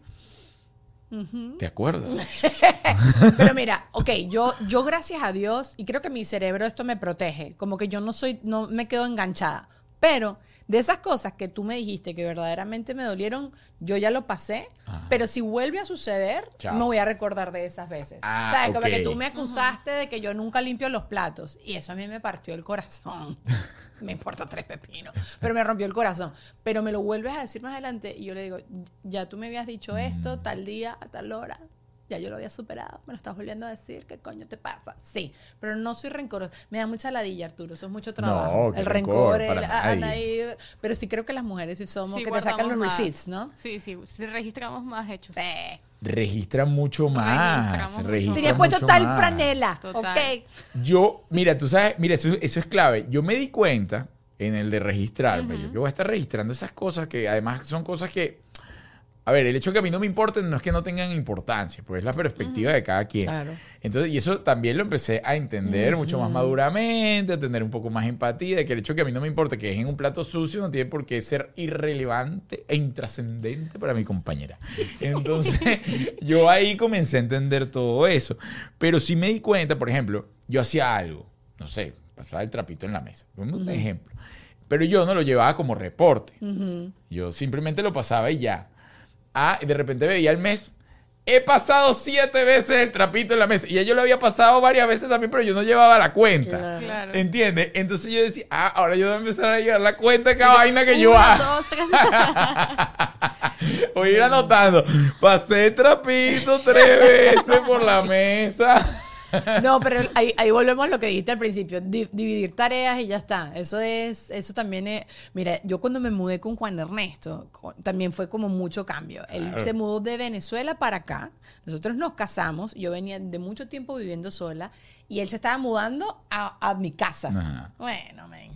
¿Te acuerdas? (laughs)
Pero mira, ok, yo, yo gracias a Dios, y creo que mi cerebro esto me protege, como que yo no soy, no me quedo enganchada. Pero de esas cosas que tú me dijiste que verdaderamente me dolieron, yo ya lo pasé. Pero si vuelve a suceder,
Chao.
me voy a recordar de esas veces.
Ah,
¿Sabes? Como
ok.
que tú me acusaste de que yo nunca limpio los platos. Y eso a mí me partió el corazón. (laughs) me importa tres pepinos. Pero me rompió el corazón. Pero me lo vuelves a decir más adelante y yo le digo, ya tú me habías dicho
Mm.
esto tal día, a tal hora. Ya yo lo había superado, me lo estás volviendo a decir, ¿qué coño te pasa? Sí, pero no soy rencoroso. Me da mucha ladilla, Arturo, eso es mucho trabajo. el
rencor,
el, ahí. Pero sí creo que las mujeres sí somos,
Sí,
que te sacan los
más.
receipts, ¿no?
Sí, sí, sí, registramos más hechos.
Sí.
Registra mucho más. Registra.
Tenía puesto tal
más.
franela,
Total.
ok.
Yo, mira, tú sabes, mira, eso, eso es clave. Yo me di cuenta en el de registrarme. Yo que voy a estar registrando esas cosas que además son cosas que. A ver, el hecho que a mí no me importen no es que no tengan importancia, pues es la perspectiva de cada quien.
Claro.
Entonces, y eso también lo empecé a entender mucho más maduramente, a tener un poco más empatía, de que el hecho que a mí no me importe que es en un plato sucio no tiene por qué ser irrelevante e intrascendente para mi compañera. (laughs) Entonces, (laughs) yo ahí comencé a entender todo eso. Pero sí me di cuenta, por ejemplo, yo hacía algo, no sé, pasaba el trapito en la mesa, un ejemplo. Pero yo no lo llevaba como reporte. Yo simplemente lo pasaba y ya. Ah, y de repente veía el mes. He pasado siete veces el trapito en la mesa. Y ya yo lo había pasado varias veces también, pero yo no llevaba la cuenta.
Claro.
Claro.
¿Entiendes? Entonces yo decía, ah, ahora yo voy a empezar a llevar la cuenta de cada vaina que yo hago.
dos, tres. (laughs)
Voy a ir anotando. Pasé trapito tres veces por la mesa. (laughs)
No, pero ahí, ahí volvemos a lo que dijiste al principio, di- dividir tareas y ya está. Eso es, eso también es, mira, yo cuando me mudé con Juan Ernesto, también fue como mucho cambio. Él
Claro.
se mudó de Venezuela para acá, nosotros nos casamos, yo venía de mucho tiempo viviendo sola y él se estaba mudando a, a mi casa. Bueno, men.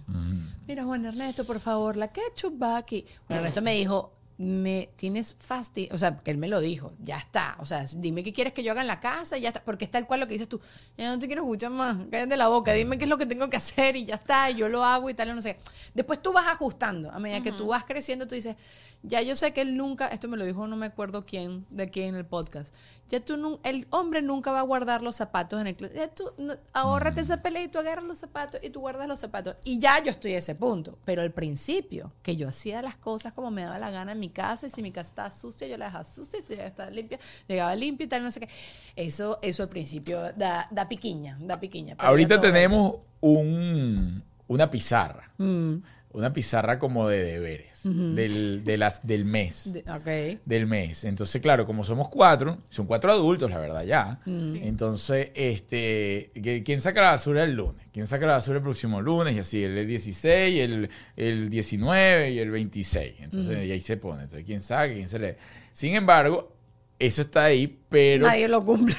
Mira, Juan Ernesto, por favor, la ketchup va aquí. Juan Ernesto me dijo, me tienes fastidio, o sea, que él me lo dijo, ya está, o sea, dime qué quieres que yo haga en la casa y ya está, porque es tal cual lo que dices tú, ya no te quiero escuchar más, cállate la boca, dime qué es lo que tengo que hacer y ya está, y yo lo hago y tal, y no sé. Después tú vas ajustando, a medida que tú vas creciendo, tú dices, ya yo sé que él nunca, esto me lo dijo no me acuerdo quién, de quién en el podcast, ya tú, el hombre nunca va a guardar los zapatos en el closet, ya tú, no- ahórrate esa pelea y tú agarras los zapatos y tú guardas los zapatos, y ya yo estoy a ese punto, pero al principio, que yo hacía las cosas como me daba la gana en mi casa, y si mi casa estaba sucia, yo la dejaba sucia, y si ya estaba limpia, llegaba limpia y tal, no sé qué, eso, eso al principio da, da piquiña, da piquiña.
Ahorita tenemos un, una pizarra.
Mm,
Una pizarra como de deberes del, de las, del mes.
de- ok.
del mes. Entonces, claro, como somos cuatro, son cuatro adultos, la verdad, ya. Entonces, este, ¿quién saca la basura el lunes? ¿Quién saca la basura el próximo lunes? Y así, el 16, el, el 19 y el 26. Entonces, y ahí se pone. Entonces, ¿quién saca? ¿Quién se lee? Sin embargo, eso está ahí, pero,
Nadie lo cumple.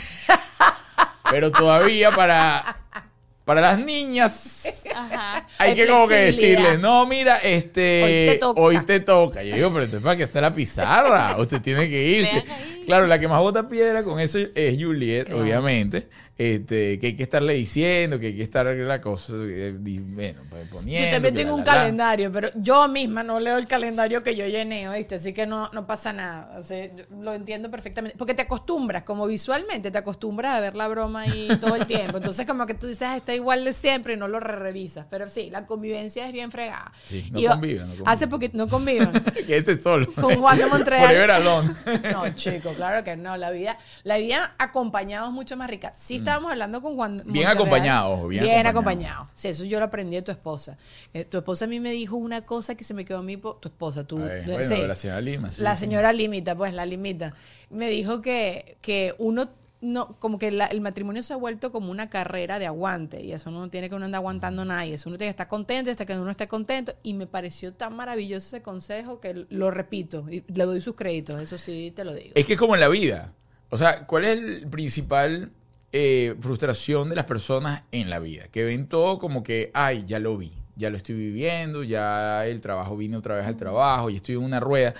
pero todavía para, para las niñas
Ajá.
hay que como que
flexibilidad.
decirle, no, mira, este,
Hoy te toca.
hoy te toca. Yo digo, pero entonces para qué está la pizarra, usted tiene que irse. Claro, la que más bota piedra con eso es Juliet,
Claro.
obviamente, este, que hay que estarle diciendo, que hay que estar la cosa, eh, y, bueno, pues, poniendo.
Yo también
que
tengo
la,
un
la, la.
calendario, pero yo misma no leo el calendario que yo llené, ¿oíste? Así que no, no pasa nada. O sea, yo lo entiendo perfectamente. Porque te acostumbras, como visualmente, te acostumbras a ver la broma ahí todo el tiempo. Entonces, como que tú dices, "Ah, está igual de siempre y no lo re revisas. Pero sí, la convivencia es bien fregada.
Sí, no conviven, no conviven.
Hace poquito, no conviven. (laughs)
Quédese solo.
Con Juan de (laughs) Montreal.
Forever alone. (laughs)
Claro que no. La vida, la vida acompañados es mucho más rica. Sí estábamos hablando con Juan.
Mm. Bien acompañados, bien
Bien
acompañados.
acompañados. Sí, eso yo lo aprendí de tu esposa. Eh, tu esposa a mí me dijo una cosa que se me quedó a mí, tu esposa, tú.
Ay,
eh,
bueno,
sí.
la señora Lima. sí,
la
sí.
señora limita, pues la limita. Me dijo que, que uno no, como que la- el matrimonio se ha vuelto como una carrera de aguante y eso no tiene que uno andar aguantando a nadie, eso uno tiene que estar contento hasta que uno esté contento y me pareció tan maravilloso ese consejo que lo repito y le doy sus créditos, eso sí te lo digo.
Es que es como en la vida. O sea, ¿cuál es el principal eh, frustración de las personas en la vida? Que ven todo como que, ay, ya lo vi, ya lo estoy viviendo, ya el trabajo vine otra vez al trabajo y estoy en una rueda.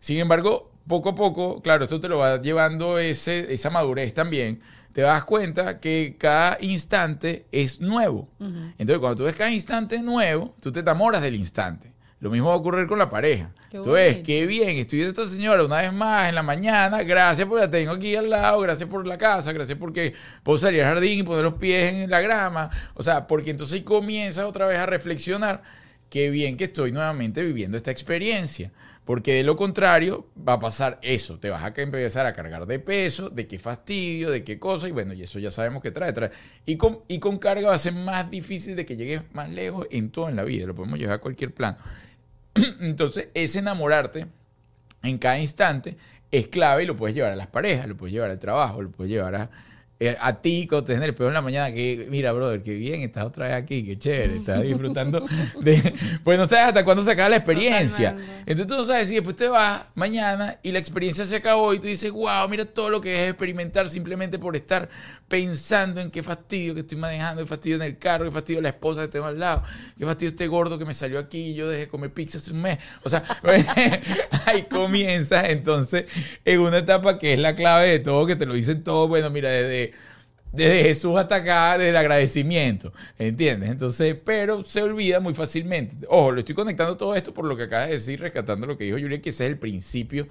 Sin embargo, poco a poco, claro, esto te lo va llevando ese, esa madurez también. Te das cuenta que cada instante es nuevo. Entonces, cuando tú ves cada instante nuevo, tú te enamoras del instante. Lo mismo va a ocurrir con la pareja.
Qué bonito.
qué bien, estoy viendo a esta señora una vez más en la mañana. Gracias porque la tengo aquí al lado, gracias por la casa, gracias porque puedo salir al jardín y poner los pies en la grama. O sea, porque entonces comienzas otra vez a reflexionar. Qué bien que estoy nuevamente viviendo esta experiencia. Porque de lo contrario va a pasar eso. Te vas a empezar a cargar de peso, de qué fastidio, de qué cosa. Y bueno, y eso ya sabemos que trae. trae. Y, con, y con carga va a ser más difícil de que llegues más lejos en todo en la vida. Lo podemos llevar a cualquier plano. (clears throat) Entonces, ese enamorarte en cada instante es clave y lo puedes llevar a las parejas, lo puedes llevar al trabajo, lo puedes llevar a, eh, a ti cuando te el peor en la mañana. Que mira, brother, qué bien, estás otra vez aquí, qué chévere, estás disfrutando (laughs) de. Pues no sabes hasta cuándo se acaba la experiencia.
Totalmente.
Entonces tú no sabes si después te vas mañana y la experiencia se acabó y tú dices, wow, mira todo lo que es experimentar simplemente por estar pensando en qué fastidio que estoy manejando, qué fastidio en el carro, qué fastidio la esposa que tengo al lado, qué fastidio este gordo que me salió aquí y yo dejé de comer pizza hace un mes. O sea, (laughs) ahí comienzas entonces en una etapa que es la clave de todo, que te lo dicen todos, bueno, mira, desde desde Jesús hasta acá, desde el agradecimiento, ¿entiendes? Entonces, pero se olvida muy fácilmente. Ojo, le estoy conectando todo esto por lo que acabas de decir, rescatando lo que dijo Julián, que ese es el principio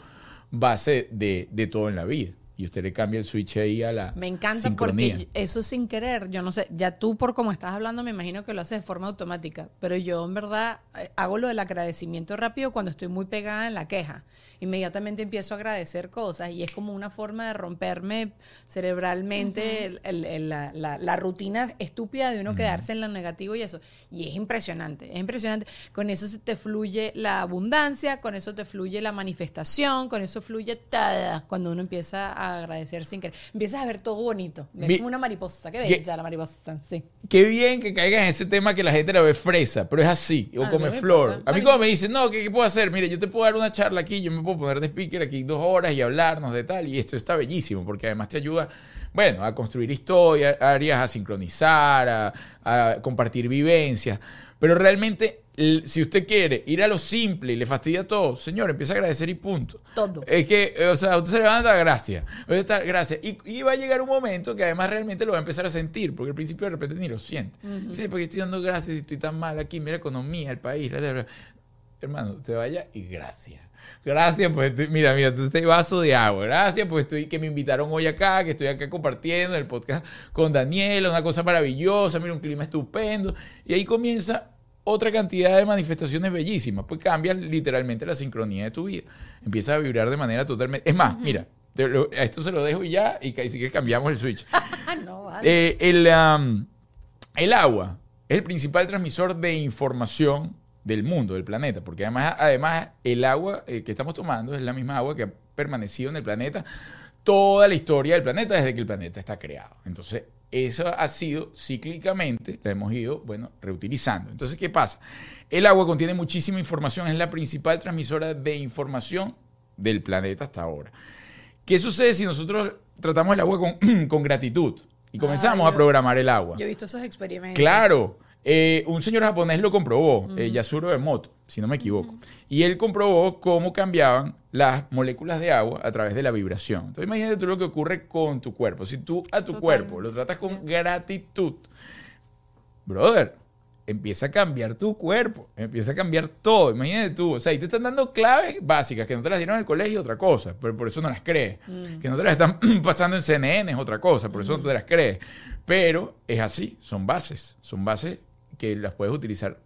base de, de todo en la vida. Y usted le cambia el switch ahí a la
Me encanta
sincronía.
porque eso sin querer, yo no sé, ya tú por como estás hablando me imagino que lo haces de forma automática, pero yo en verdad eh, hago lo del agradecimiento rápido cuando estoy muy pegada en la queja. Inmediatamente empiezo a agradecer cosas y es como una forma de romperme cerebralmente el- el- el- la, la- la rutina estúpida de uno quedarse en lo negativo y eso. Y es impresionante, es impresionante. Con eso se te fluye la abundancia, con eso te fluye la manifestación, con eso fluye todo cuando uno empieza a agradecer sin querer. Empiezas a ver todo bonito. Es
Mi-
como una mariposa. Qué bella la mariposa, sí.
Qué bien que caiga en ese tema que la gente la ve fresa, pero es así, o
Ah,
come
no
flor.
importa.
A mí cuando me dicen, no, ¿qué, qué puedo hacer? Mire, yo te puedo dar una charla aquí, yo me puedo poner de speaker aquí dos horas y hablarnos de tal, y esto está bellísimo, porque además te ayuda, bueno, a construir historias, áreas, a sincronizar, a, a compartir vivencias, pero realmente, si usted quiere ir a lo simple y le fastidia todo, señor, empieza a agradecer y punto.
Todo.
Es que, eh, o sea, usted se levanta, gracias. Usted está, gracias. Y, y va a llegar un momento que además realmente lo va a empezar a sentir, porque al principio de repente ni lo siente. Dice, porque estoy dando gracias y estoy tan mal aquí, mira la economía, el país, la- la- la". Hermano, te vaya y gracias. Gracias, pues, estoy- mira, mira, este vaso de agua. Gracias, pues, estoy, que me invitaron hoy acá, que estoy acá compartiendo el podcast con Daniela, una cosa maravillosa, mira, un clima estupendo. Y ahí comienza otra cantidad de manifestaciones bellísimas. Pues cambia literalmente la sincronía de tu vida. Empieza a vibrar de manera totalmente... Es más, mira, lo- a esto se lo dejo y ya, y que- si que cambiamos el switch.
Ah, (laughs) no, vale.
Eh, el agua es el principal transmisor de información del mundo, del planeta, porque además, además el agua eh, que estamos tomando es la misma agua que ha permanecido en el planeta toda la historia del planeta desde que el planeta está creado. Entonces, eso ha sido cíclicamente, la hemos ido, bueno, reutilizando. Entonces, ¿qué pasa? El agua contiene muchísima información, es la principal transmisora de información del planeta hasta ahora. ¿Qué sucede si nosotros tratamos el agua con, (clears throat) con gratitud y comenzamos
Ah,
a programar el agua?
Yo he visto esos experimentos.
Claro. Eh, un señor japonés lo comprobó, eh, Yasuro Emoto, si no me equivoco. Y él comprobó cómo cambiaban las moléculas de agua a través de la vibración. Entonces imagínate tú lo que ocurre con tu cuerpo. Si tú a tu
Total.
cuerpo lo tratas con gratitud, brother, empieza a cambiar tu cuerpo, empieza a cambiar todo. Imagínate tú, o sea, y te están dando claves básicas que no te las dieron en el colegio, otra cosa, pero por eso no las crees. Que no te las están (clears throat) pasando en CNN es otra cosa, por eso no te las crees. Pero es así, son bases, son bases que las puedes utilizar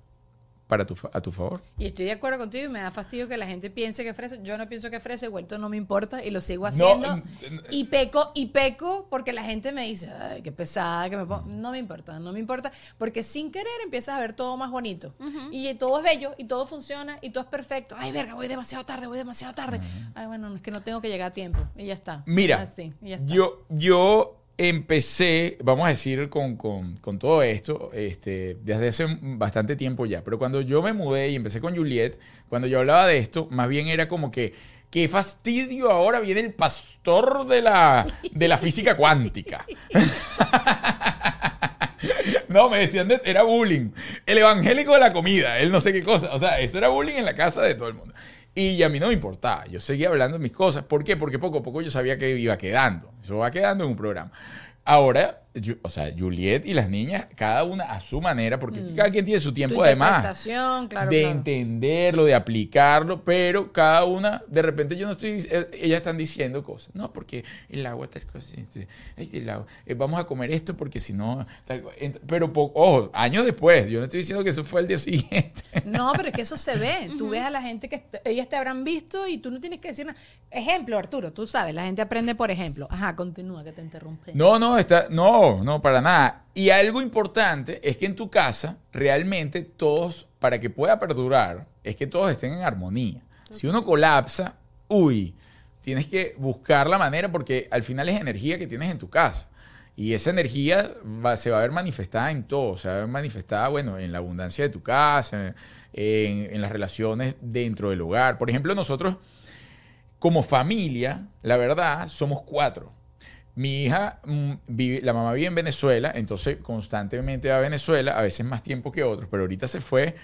para tu, fa- a tu favor.
Y estoy de acuerdo contigo y me da fastidio que la gente piense que fresa. Yo no pienso que fresa, vuelto no me importa y lo sigo haciendo. y peco, y peco porque la gente me dice, ay, qué pesada que me pongo. No me importa, no me importa. Porque sin querer empiezas a ver todo más bonito. Y todo es bello, y todo funciona, y todo es perfecto. Ay, verga, voy demasiado tarde, voy demasiado tarde. Ay, bueno, es que no tengo que llegar a tiempo. Y ya está.
Mira,
Así, y ya está.
yo, yo empecé, vamos a decir, con, con- con todo esto este, desde hace bastante tiempo ya, pero cuando yo me mudé y empecé con Juliet, cuando yo hablaba de esto, más bien era como que, qué fastidio ahora viene el pastor de la, de la física cuántica. (laughs) No, me decían, de- era bullying. El evangélico de la comida, él no sé qué cosa. O sea, eso era bullying en la casa de todo el mundo. Y a mí no me importaba. Yo seguía hablando de mis cosas. ¿Por qué? Porque poco a poco yo sabía que iba quedando. Eso va quedando en un programa. Ahora, o sea, Juliet y las niñas, cada una a su manera, porque aquí cada quien tiene su
Tu
tiempo además
claro,
de
claro.
entenderlo, de aplicarlo, pero cada una, de repente yo no estoy, eh, ellas están diciendo cosas, no, porque el agua tal cosa, el agua, eh, vamos a comer esto porque si no, tal pero ojo, años después, yo no estoy diciendo que eso fue el día (laughs) siguiente.
No, pero es que eso se ve. Tú ves a la gente que ellas te habrán visto y tú no tienes que decir nada. Ejemplo, Arturo, tú sabes, la gente aprende por ejemplo. Ajá, continúa, que te interrumpe.
No, no, está, no, no, para nada. Y algo importante es que en tu casa, realmente todos, para que pueda perdurar, es que todos estén en armonía. Si uno colapsa, uy, tienes que buscar la manera porque al final es energía que tienes en tu casa. Y esa energía va- se va a ver manifestada en todo. Se va a ver manifestada, bueno, en la abundancia de tu casa, en, en las relaciones dentro del hogar. Por ejemplo, nosotros como familia, la verdad, somos cuatro. Mi hija, mm, vive- la mamá vive en Venezuela, entonces constantemente va a Venezuela, a veces más tiempo que otros, pero ahorita se fue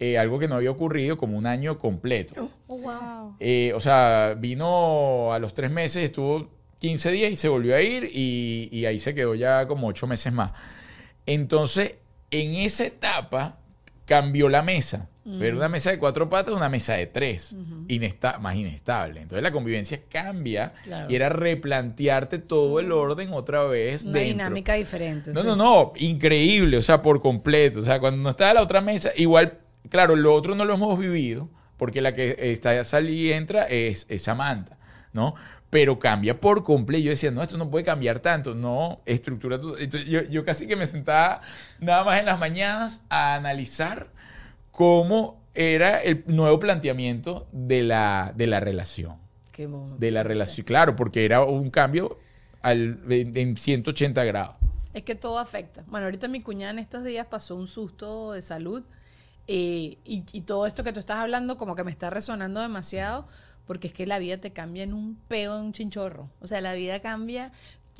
eh, algo que no había ocurrido como un año completo.
wow.
Eh, o sea, vino a los tres meses, estuvo 15 días y se volvió a ir y, y ahí se quedó ya como ocho meses más. Entonces, en esa etapa cambió la mesa. Era una mesa de cuatro patas, una mesa de tres, Inesta- más inestable. Entonces la convivencia cambia
Claro.
y era replantearte todo el orden otra vez.
Una
dentro.
dinámica diferente.
No,
sí.
no, no, increíble, o sea, por completo. O sea, cuando no estaba la otra mesa, igual, claro, lo otro no lo hemos vivido, porque la que está salí y entra es, es Samantha, ¿no? Pero cambia por completo. Yo decía, no, esto no puede cambiar tanto, no, estructura tu- Entonces, yo, yo casi que me sentaba nada más en las mañanas a analizar cómo era el nuevo planteamiento de la, de la relación
Qué
de la relación. Claro, porque era un cambio al, en, en 180 grados.
Es que todo afecta. Bueno, ahorita mi cuñada en estos días pasó un susto de salud eh, y, y todo esto que tú estás hablando como que me está resonando demasiado porque es que la vida te cambia en un peo, en un chinchorro. O sea, la vida cambia.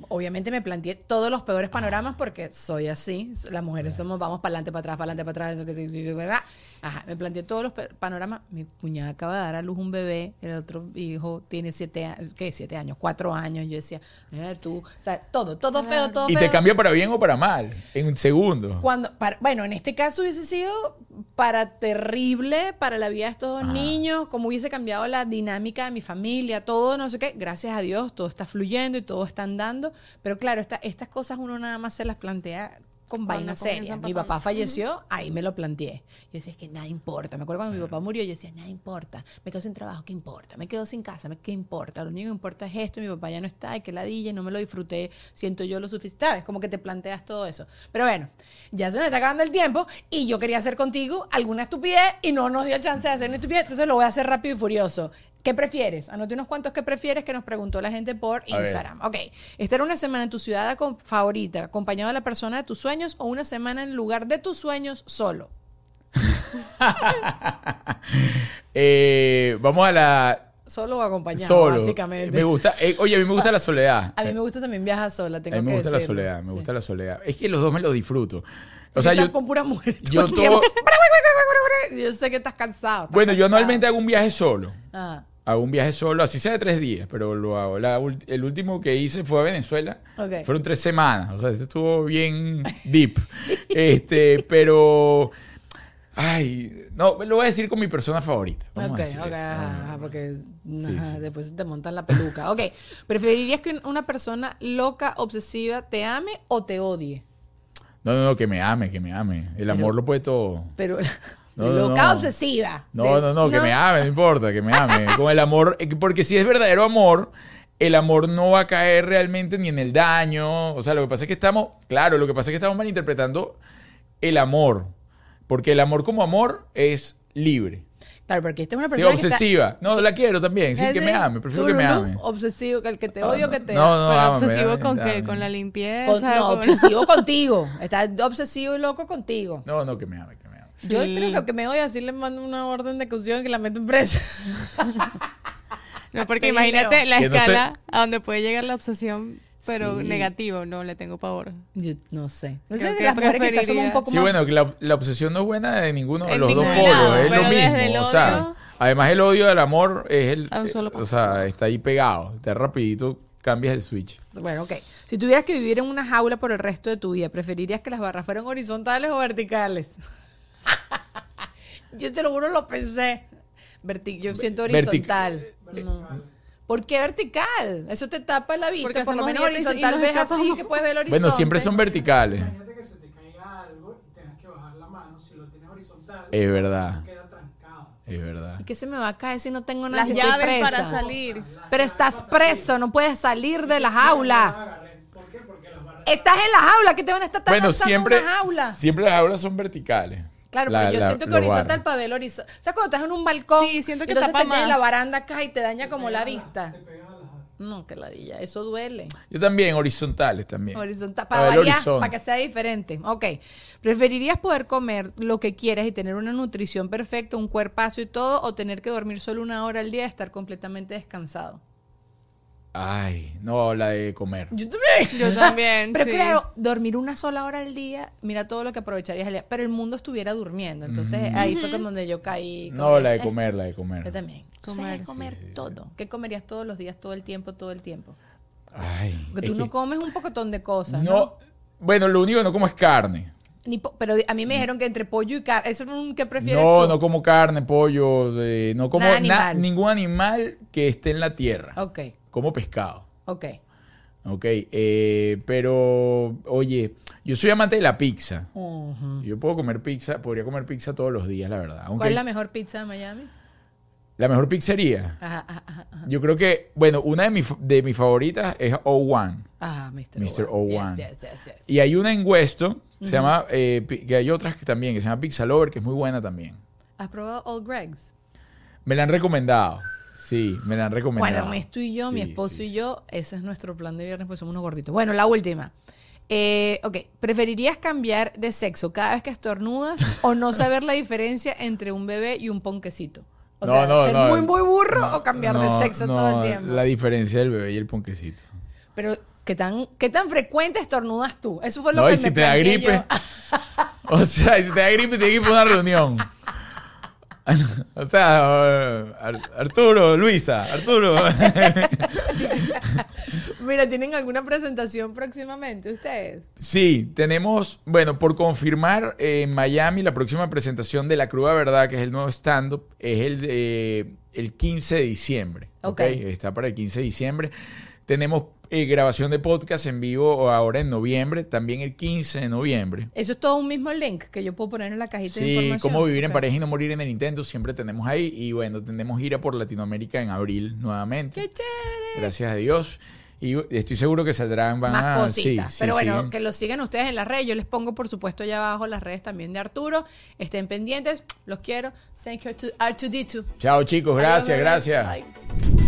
Obviamente me planteé todos los peores panoramas porque soy así. Las mujeres somos, vamos para adelante, para atrás, para adelante, para atrás, ¿verdad? Ajá, me planteé todos los panoramas. Mi cuñada acaba de dar a luz un bebé, el otro hijo tiene siete años, ¿qué? Siete años, cuatro años. Yo decía, mira tú, o sea, todo, todo feo, todo
Y
feo.
te cambia para bien o para mal, en un segundo.
Cuando, para- bueno, en este caso hubiese sido para terrible para la vida de estos
Ajá.
niños, como hubiese cambiado la dinámica de mi familia, todo, no sé qué. Gracias a Dios, todo está fluyendo y todo está andando. Pero claro, esta- estas cosas uno nada más se las plantea con vainas serias. Mi papá falleció, ahí me lo planteé. Yo decía, es que nada importa. Me acuerdo cuando mi papá murió, yo decía, nada importa. Me quedo sin trabajo, ¿qué importa? Me quedo sin casa, ¿me- ¿qué importa? Lo único que importa es esto, mi papá ya no está, y que ladilla, y no me lo disfruté, siento yo lo suficiente. ¿Sabes? Como que te planteas todo eso. Pero bueno, ya se me está acabando el tiempo y yo quería hacer contigo alguna estupidez y no nos dio chance de hacer una estupidez, entonces lo voy a hacer rápido y furioso. ¿Qué prefieres? Anote unos cuantos que prefieres que nos preguntó la gente por
A ver.
Instagram. Ok, estar una semana en tu ciudad favorita, acompañado de la persona de tus sueños, o una semana en lugar de tus sueños solo. (laughs)
Eh, vamos a la
Solo o acompañado,
solo.
básicamente.
Me gusta, eh, oye, a mí me gusta la soledad.
A mí me gusta también viajar sola,
A
tengo
mí me gusta la soledad, me
Sí.
gusta la soledad. Es que los dos me los disfruto. O sea, yo,
con pura mujer.
yo
todo, (laughs) (laughs) Yo sé que estás cansado. estás
bueno, yo anualmente hago un viaje solo.
Ah,
Hago un viaje solo, así sea de tres días, pero lo hago. La el último que hice fue a Venezuela.
Ok.
Fueron tres semanas. O sea, este estuvo bien (laughs) deep. este, pero. Ay, no, lo voy a decir con mi persona favorita. Vamos
ok,
a decir
ok, ajá, ajá, porque
Sí,
ajá,
sí.
después te montan la peluca. Ok, ¿preferirías que una persona loca, obsesiva, te ame o te odie?
No, no, no, que me ame, que me ame. El amor lo puede todo.
Pero
No, no,
loca,
no.
obsesiva.
No,
De-
no, no, que me ame, no importa, que me ame. (laughs) Con el amor, eh, porque si es verdadero amor, el amor no va a caer realmente ni en el daño. O sea, lo que pasa es que estamos, claro, lo que pasa es que estamos malinterpretando el amor. Porque el amor como amor es libre.
Claro, porque esta es una
Sí,
persona que está-
obsesiva. No, la quiero también. Sí,
¿Es
que me ame. Prefiero
tú,
que me ame.
Obsesivo, que el que te odio
no,
que te
no, no,
Pero
ámame,
obsesivo
ámame,
con qué? Con la limpieza.
Con- no,
con-
obsesivo (laughs) contigo. Está obsesivo y loco contigo.
No, no, que me ame, que
Yo
Sí.
creo que que me odia así le mando una orden de ejecución que la meto en presa. (laughs)
No, porque
Sí,
imagínate la
Que no sé-
escala a donde puede llegar la obsesión
pero
Sí.
negativo, no le tengo pavor.
Yo no sé. No
Creo
sé,
que
las mujeres quizás somos un poco
Sí,
más...
bueno, que la, la obsesión no es buena de ninguno de los dos polos, es lo mismo. O sea, además el odio del amor es el.
A un solo
eh,
paso.
o sea, está ahí pegado. Está rapidito, cambias el switch.
Bueno, ok. Si tuvieras que vivir en una jaula por el resto de tu vida, ¿preferirías que las barras fueran horizontales o verticales? (laughs) Yo te lo juro, lo pensé. Verti- yo siento
vertic-
horizontal. No. ¿Por qué vertical? Eso te tapa la vista.
Porque
por lo menos horizontal ves así que puedes ver el horizonte.
Bueno, siempre son verticales.
Imagínate que se te caiga algo y tengas que bajar la mano. Si lo tienes horizontal,
Es verdad.
queda trancado.
Es verdad.
¿Y qué se me va a caer si no tengo nada?
Las llaves
presa?
para salir.
Pero estás preso, no puedes salir de la jaula.
Agarré. ¿Por qué? Porque las barras
Estás en la jaula, que te van a estar
Bueno, siempre,
una jaula.
siempre las aulas son verticales.
Claro,
La-
pero yo
la-
siento que horizontal para ver el horizonte. O sea, cuando estás en un balcón,
Sí, siento que
entonces
tapa
te tiene
más.
la baranda acá y te daña como la vista. No, que ladilla, eso duele.
Yo también, horizontales también.
Horizontal,
Para
para variar, para que sea diferente. Ok. ¿Preferirías poder comer lo que quieras y tener una nutrición perfecta, un cuerpazo y todo, o tener que dormir solo una hora al día y estar completamente descansado?
Ay, no, la de comer.
Yo también.
Yo también. (laughs)
Pero
sí.
claro, dormir una sola hora al día, mira todo lo que aprovecharías al día. Pero el mundo estuviera durmiendo. Entonces ahí fue con donde yo caí.
No, la de
eh,
comer, la de comer.
Yo también. Comer,
Comer.
comer
Sí, sí, sí.
todo. ¿Qué comerías todos los días, todo el tiempo, todo el tiempo?
Ay,
Porque tú no
que-
comes un pocotón de cosas, ¿no?
no, bueno, lo único que no como es carne.
Ni pero a mí me dijeron que entre pollo y carne, ¿eso es un que prefieres
No,
tú?
no como carne, pollo, de- no como
animal.
ningún animal que esté en la tierra.
Ok,
Como pescado.
ok.
Ok, eh, pero oye, yo soy amante de la pizza. Yo puedo comer pizza, podría comer pizza todos los días, la verdad. Aunque
¿Cuál es la mejor pizza de Miami?
La mejor pizzería.
Ajá, ajá, ajá.
Yo creo que, bueno, una de mis, de mis favoritas es O1.
Ah, Mr.
Mr.
Owen.
Owen.
Yes, yes, yes, yes.
Y hay una en Weston, se llama, eh, que hay otras que también, que se llama Pizza Lover, que es muy buena también.
¿Has probado Old Greg's?
Me la han recomendado. Sí, me la han recomendado.
Juan Ernesto y yo, mi esposo
sí,
y yo, ese es nuestro plan de viernes, pues somos unos gorditos. Bueno, la última. Eh, ok, ¿preferirías cambiar de sexo cada vez que estornudas o no saber la diferencia entre un bebé y un ponquecito? O
No,
sea,
no,
ser
no.
muy, muy burro o cambiar de sexo todo el tiempo.
La diferencia del bebé y el ponquecito.
Pero, ¿qué tan, ¿qué tan frecuente estornudas tú? Eso fue lo que
y
me
si te da gripe.
yo. (laughs)
O sea, si te da gripe, tienes que ir para una reunión. (laughs) O sea, Ar- Arturo, Luisa, Arturo. (laughs)
Mira, ¿tienen alguna presentación próximamente ustedes?
Sí, tenemos, bueno, por confirmar, eh, en Miami la próxima presentación de La Cruda Verdad, que es el nuevo stand-up, es el, el 15 de diciembre.
Ok.
¿ok? Está para el 15 de diciembre. Tenemos eh, grabación de podcast en vivo ahora en noviembre, también el 15 de noviembre.
Eso es todo un mismo link que yo puedo poner en la cajita de
Sí,
información.
cómo vivir en pareja y no morir en el intento, siempre tenemos ahí. Y bueno, tenemos gira por Latinoamérica en abril nuevamente.
¡Qué chévere!
Gracias a Dios. Y estoy seguro que saldrán, van
Más cositas.
sí, sí,
Pero bueno,
siguen.
que lo sigan ustedes en las redes. Yo les pongo, por supuesto, allá abajo las redes también de Arturo. Estén pendientes. Los quiero. Thank you to R2D2.
Chao chicos, gracias,
Adiós,
gracias.
Bye.